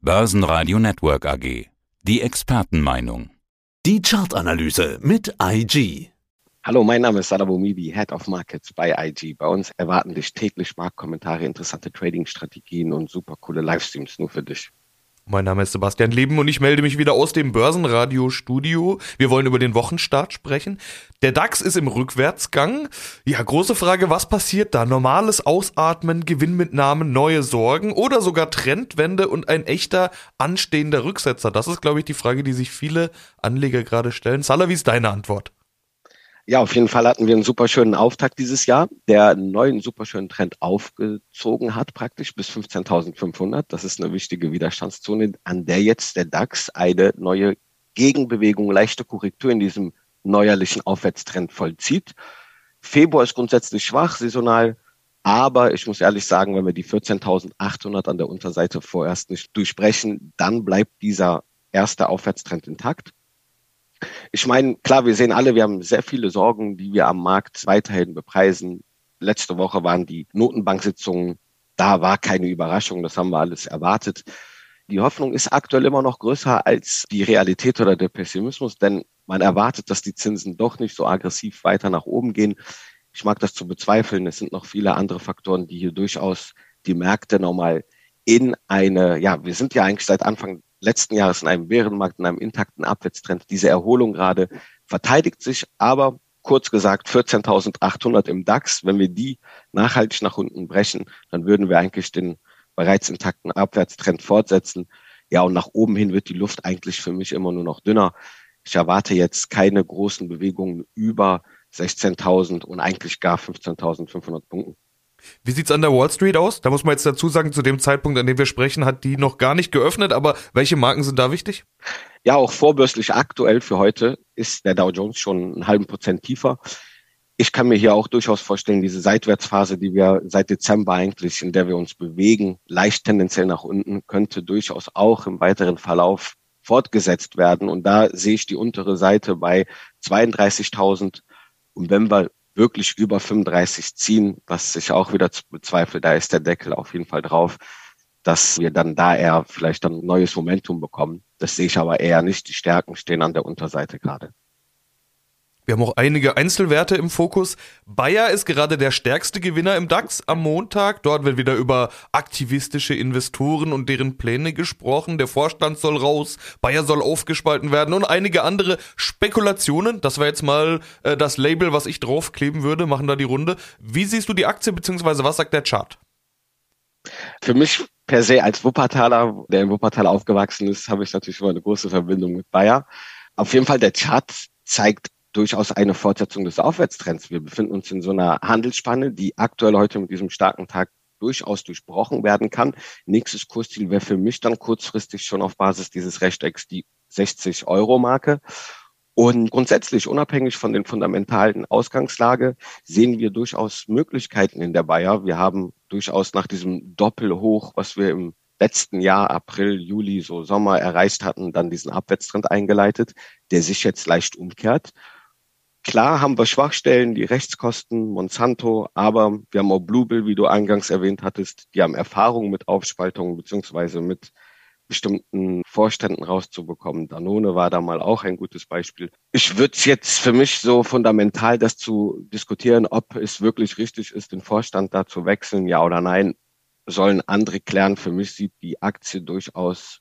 Börsenradio Network AG. Die Expertenmeinung. Die Chartanalyse mit IG. Hallo, mein Name ist Sadabo Mibi, Head of Markets bei IG. Bei uns erwarten dich täglich Marktkommentare, interessante Trading-Strategien und super coole Livestreams nur für dich. Mein Name ist Sebastian Leben und ich melde mich wieder aus dem Börsenradio-Studio. Wir wollen über den Wochenstart sprechen. Der DAX ist im Rückwärtsgang. Ja, große Frage, was passiert da? Normales Ausatmen, Gewinnmitnahmen, neue Sorgen oder sogar Trendwende und ein echter anstehender Rücksetzer? Das ist, glaube ich, die Frage, die sich viele Anleger gerade stellen. Salah, wie ist deine Antwort? Ja, auf jeden Fall hatten wir einen super schönen Auftakt dieses Jahr, der einen neuen super schönen Trend aufgezogen hat, praktisch bis 15.500. Das ist eine wichtige Widerstandszone, an der jetzt der DAX eine neue Gegenbewegung, leichte Korrektur in diesem neuerlichen Aufwärtstrend vollzieht. Februar ist grundsätzlich schwach, saisonal, aber ich muss ehrlich sagen, wenn wir die 14.800 an der Unterseite vorerst nicht durchbrechen, dann bleibt dieser erste Aufwärtstrend intakt. Ich meine, klar, wir sehen alle, wir haben sehr viele Sorgen, die wir am Markt weiterhin bepreisen. Letzte Woche waren die Notenbanksitzungen, da war keine Überraschung, das haben wir alles erwartet. Die Hoffnung ist aktuell immer noch größer als die Realität oder der Pessimismus, denn man erwartet, dass die Zinsen doch nicht so aggressiv weiter nach oben gehen. Ich mag das zu bezweifeln. Es sind noch viele andere Faktoren, die hier durchaus die Märkte nochmal in eine, ja, wir sind ja eigentlich seit Anfang letzten Jahres in einem Bärenmarkt, in einem intakten Abwärtstrend. Diese Erholung gerade verteidigt sich, aber kurz gesagt 14.800 im DAX. Wenn wir die nachhaltig nach unten brechen, dann würden wir eigentlich den bereits intakten Abwärtstrend fortsetzen. Ja, und nach oben hin wird die Luft eigentlich für mich immer nur noch dünner. Ich erwarte jetzt keine großen Bewegungen über 16.000 und eigentlich gar 15.500 Punkten. Wie sieht's an der Wall Street aus? Da muss man jetzt dazu sagen, zu dem Zeitpunkt, an dem wir sprechen, hat die noch gar nicht geöffnet, aber welche Marken sind da wichtig? Ja, auch vorbörslich aktuell für heute ist der Dow Jones schon einen halben Prozent tiefer. Ich kann mir hier auch durchaus vorstellen, diese Seitwärtsphase, die wir seit Dezember eigentlich, in der wir uns bewegen, leicht tendenziell nach unten, könnte durchaus auch im weiteren Verlauf fortgesetzt werden. Und da sehe ich die untere Seite bei 32.000. Und wenn wir wirklich über 35 ziehen, was ich auch wieder bezweifle, da ist der Deckel auf jeden Fall drauf, dass wir dann da eher vielleicht dann neues Momentum bekommen. Das sehe ich aber eher nicht. Die Stärken stehen an der Unterseite gerade. Wir haben auch einige Einzelwerte im Fokus. Bayer ist gerade der stärkste Gewinner im DAX am Montag. Dort wird wieder über aktivistische Investoren und deren Pläne gesprochen. Der Vorstand soll raus, Bayer soll aufgespalten werden und einige andere Spekulationen. Das war jetzt mal äh, das Label, was ich draufkleben würde, machen da die Runde. Wie siehst du die Aktie, beziehungsweise was sagt der Chart? Für mich per se als Wuppertaler, der in Wuppertal aufgewachsen ist, habe ich natürlich immer eine große Verbindung mit Bayer. Auf jeden Fall der Chart zeigt durchaus eine Fortsetzung des Aufwärtstrends. Wir befinden uns in so einer Handelsspanne, die aktuell heute mit diesem starken Tag durchaus durchbrochen werden kann. Nächstes Kursziel wäre für mich dann kurzfristig schon auf Basis dieses Rechtecks die 60 Euro Marke. Und grundsätzlich, unabhängig von den fundamentalen Ausgangslage, sehen wir durchaus Möglichkeiten in der Bayer. Wir haben durchaus nach diesem Doppelhoch, was wir im letzten Jahr, April, Juli, so Sommer erreicht hatten, dann diesen Abwärtstrend eingeleitet, der sich jetzt leicht umkehrt. Klar haben wir Schwachstellen, die Rechtskosten, Monsanto, aber wir haben auch Bluebill, wie du eingangs erwähnt hattest, die haben Erfahrung mit Aufspaltungen beziehungsweise mit bestimmten Vorständen rauszubekommen. Danone war da mal auch ein gutes Beispiel. Ich würde es jetzt für mich so fundamental das zu diskutieren, ob es wirklich richtig ist, den Vorstand da zu wechseln, ja oder nein, sollen andere klären. Für mich sieht die Aktie durchaus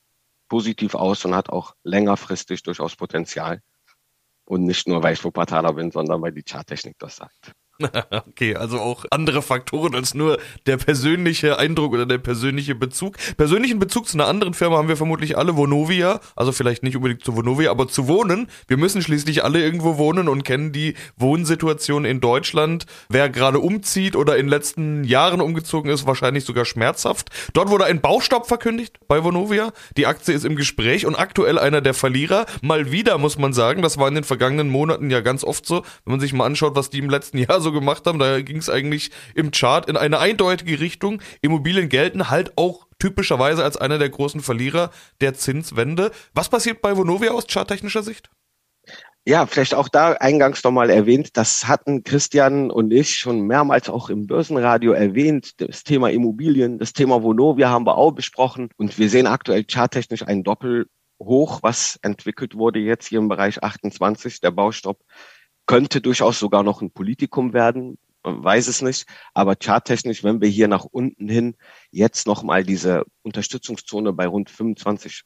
positiv aus und hat auch längerfristig durchaus Potenzial. Und nicht nur, weil ich Wuppertaler bin, sondern weil die Charttechnik das sagt. Okay, also auch andere Faktoren als nur der persönliche Eindruck oder der persönliche Bezug. Persönlichen Bezug zu einer anderen Firma haben wir vermutlich alle, Vonovia, also vielleicht nicht unbedingt zu Vonovia, aber zu wohnen. Wir müssen schließlich alle irgendwo wohnen und kennen die Wohnsituation in Deutschland. Wer gerade umzieht oder in den letzten Jahren umgezogen ist, wahrscheinlich sogar schmerzhaft. Dort wurde ein Baustopp verkündigt bei Vonovia. Die Aktie ist im Gespräch und aktuell einer der Verlierer. Mal wieder muss man sagen, das war in den vergangenen Monaten ja ganz oft so, wenn man sich mal anschaut, was die im letzten Jahr so so gemacht haben. Da ging es eigentlich im Chart in eine eindeutige Richtung. Immobilien gelten halt auch typischerweise als einer der großen Verlierer der Zinswende. Was passiert bei Vonovia aus charttechnischer Sicht? Ja, vielleicht auch da eingangs nochmal erwähnt, das hatten Christian und ich schon mehrmals auch im Börsenradio erwähnt. Das Thema Immobilien, das Thema Vonovia haben wir auch besprochen. Und wir sehen aktuell charttechnisch einen Doppelhoch, was entwickelt wurde jetzt hier im Bereich 28. Der Baustopp könnte durchaus sogar noch ein Politikum werden. Weiß es nicht. Aber charttechnisch, wenn wir hier nach unten hin jetzt nochmal diese Unterstützungszone bei rund 25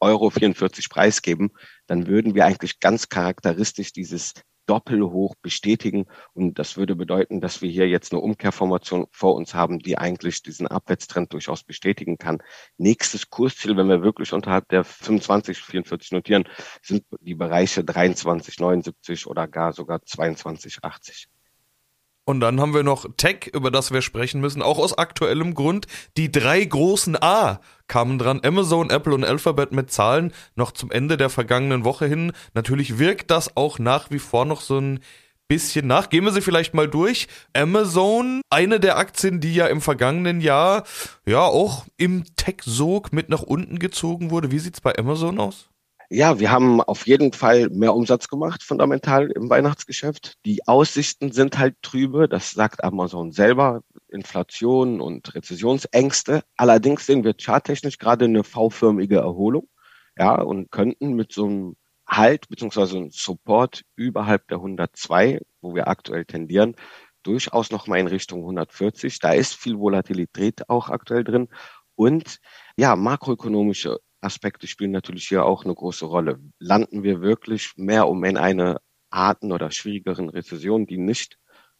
Euro 44 preisgeben, dann würden wir eigentlich ganz charakteristisch dieses Doppelhoch bestätigen. Und das würde bedeuten, dass wir hier jetzt eine Umkehrformation vor uns haben, die eigentlich diesen Abwärtstrend durchaus bestätigen kann. Nächstes Kursziel, wenn wir wirklich unterhalb der 25, 44 notieren, sind die Bereiche 23, 79 oder gar sogar 22, 80. Und dann haben wir noch Tech, über das wir sprechen müssen, auch aus aktuellem Grund. Die drei großen A kamen dran. Amazon, Apple und Alphabet mit Zahlen noch zum Ende der vergangenen Woche hin. Natürlich wirkt das auch nach wie vor noch so ein bisschen nach. Gehen wir sie vielleicht mal durch. Amazon, eine der Aktien, die ja im vergangenen Jahr ja auch im Tech-Sog mit nach unten gezogen wurde. Wie sieht's bei Amazon aus? Ja, wir haben auf jeden Fall mehr Umsatz gemacht, fundamental im Weihnachtsgeschäft. Die Aussichten sind halt trübe, das sagt Amazon selber. Inflation und Rezessionsängste. Allerdings sehen wir charttechnisch gerade eine V-förmige Erholung, ja, und könnten mit so einem Halt beziehungsweise einem Support überhalb der 102, wo wir aktuell tendieren, durchaus noch mal in Richtung 140. Da ist viel Volatilität auch aktuell drin und ja, makroökonomische Aspekte spielen natürlich hier auch eine große Rolle. Landen wir wirklich mehr um in eine Arten oder schwierigeren Rezession, die nicht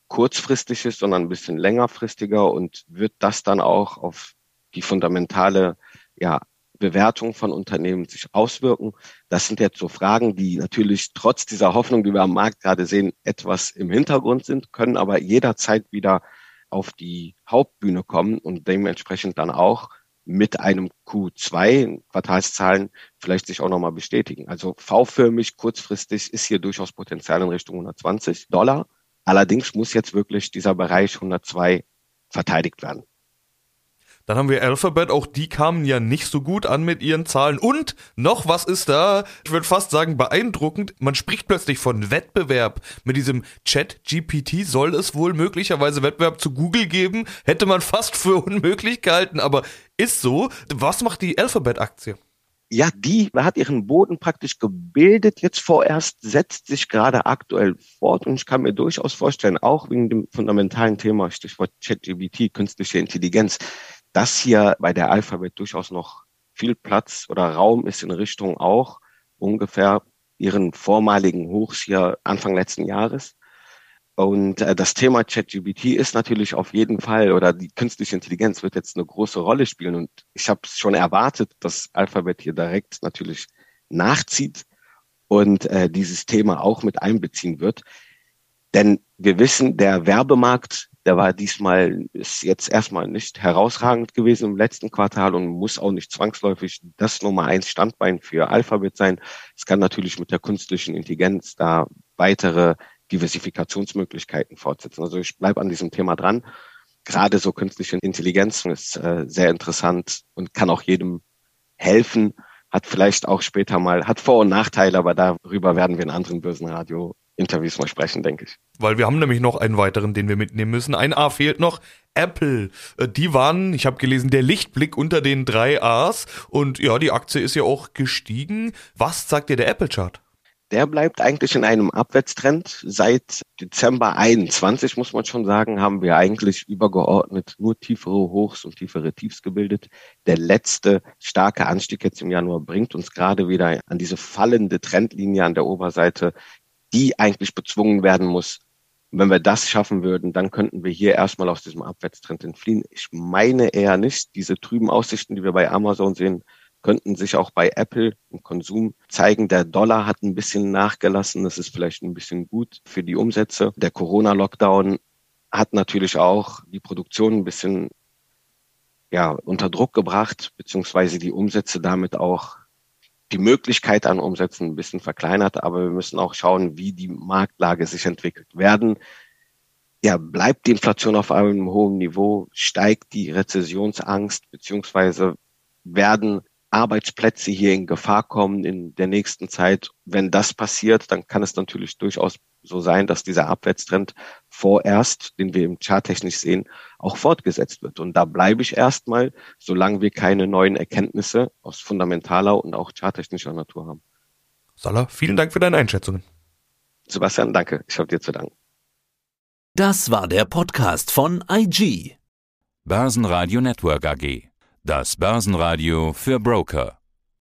kurzfristig ist, sondern ein bisschen längerfristiger und wird das dann auch auf die fundamentale ja, Bewertung von Unternehmen sich auswirken? Das sind jetzt so Fragen, die natürlich trotz dieser Hoffnung, die wir am Markt gerade sehen, etwas im Hintergrund sind, können aber jederzeit wieder auf die Hauptbühne kommen und dementsprechend dann auch mit einem Q2 Quartalszahlen vielleicht sich auch nochmal bestätigen. Also V-förmig kurzfristig ist hier durchaus Potenzial in Richtung 120 Dollar. Allerdings muss jetzt wirklich dieser Bereich 102 verteidigt werden. Dann haben wir Alphabet, auch die kamen ja nicht so gut an mit ihren Zahlen. Und noch was ist da, ich würde fast sagen beeindruckend, man spricht plötzlich von Wettbewerb. Mit diesem Chat-GPT soll es wohl möglicherweise Wettbewerb zu Google geben. Hätte man fast für unmöglich gehalten, aber ist so. Was macht die Alphabet-Aktie? ja, die hat ihren Boden praktisch gebildet. Jetzt vorerst setzt sich gerade aktuell fort und ich kann mir durchaus vorstellen, auch wegen dem fundamentalen Thema, Stichwort ChatGPT, künstliche Intelligenz, dass hier bei der Alphabet durchaus noch viel Platz oder Raum ist in Richtung auch ungefähr ihren vormaligen Hochs hier Anfang letzten Jahres. Und äh, das Thema ChatGPT ist natürlich auf jeden Fall, oder die künstliche Intelligenz wird jetzt eine große Rolle spielen. Und ich habe schon erwartet, dass Alphabet hier direkt natürlich nachzieht und äh, dieses Thema auch mit einbeziehen wird. Denn wir wissen, der Werbemarkt der war diesmal, ist jetzt erstmal nicht herausragend gewesen im letzten Quartal und muss auch nicht zwangsläufig das Nummer eins Standbein für Alphabet sein. Es kann natürlich mit der künstlichen Intelligenz da weitere Diversifikationsmöglichkeiten fortsetzen. Also ich bleibe an diesem Thema dran. Gerade so künstliche Intelligenz ist äh, sehr interessant und kann auch jedem helfen, hat vielleicht auch später mal, hat Vor- und Nachteile, aber darüber werden wir in anderen Börsenradio Interviews mal sprechen, denke ich. Weil wir haben nämlich noch einen weiteren, den wir mitnehmen müssen. Ein A fehlt noch. Apple. Äh, die waren, ich habe gelesen, der Lichtblick unter den drei A's. Und ja, die Aktie ist ja auch gestiegen. Was sagt dir der Apple-Chart? Der bleibt eigentlich in einem Abwärtstrend. Seit Dezember 21, muss man schon sagen, haben wir eigentlich übergeordnet nur tiefere Hochs und tiefere Tiefs gebildet. Der letzte starke Anstieg jetzt im Januar bringt uns gerade wieder an diese fallende Trendlinie an der Oberseite die eigentlich bezwungen werden muss. Wenn wir das schaffen würden, dann könnten wir hier erstmal aus diesem Abwärtstrend entfliehen. Ich meine eher nicht. Diese trüben Aussichten, die wir bei Amazon sehen, könnten sich auch bei Apple im Konsum zeigen. Der Dollar hat ein bisschen nachgelassen. Das ist vielleicht ein bisschen gut für die Umsätze. Der Corona-Lockdown hat natürlich auch die Produktion ein bisschen ja, unter Druck gebracht, beziehungsweise die Umsätze damit auch die Möglichkeit an Umsätzen ein bisschen verkleinert, aber wir müssen auch schauen, wie die Marktlage sich entwickelt. Werden, ja, bleibt die Inflation auf einem hohen Niveau, steigt die Rezessionsangst, beziehungsweise werden Arbeitsplätze hier in Gefahr kommen in der nächsten Zeit. Wenn das passiert, dann kann es natürlich durchaus so sein, dass dieser Abwärtstrend vorerst, den wir im Chart technisch sehen, auch fortgesetzt wird. Und da bleibe ich erstmal, solange wir keine neuen Erkenntnisse aus fundamentaler und auch charttechnischer Natur haben. Salah, vielen Dank für deine Einschätzungen. Sebastian, danke. Ich habe dir zu danken. Das war der Podcast von IG. Börsenradio Network AG. Das Börsenradio für Broker.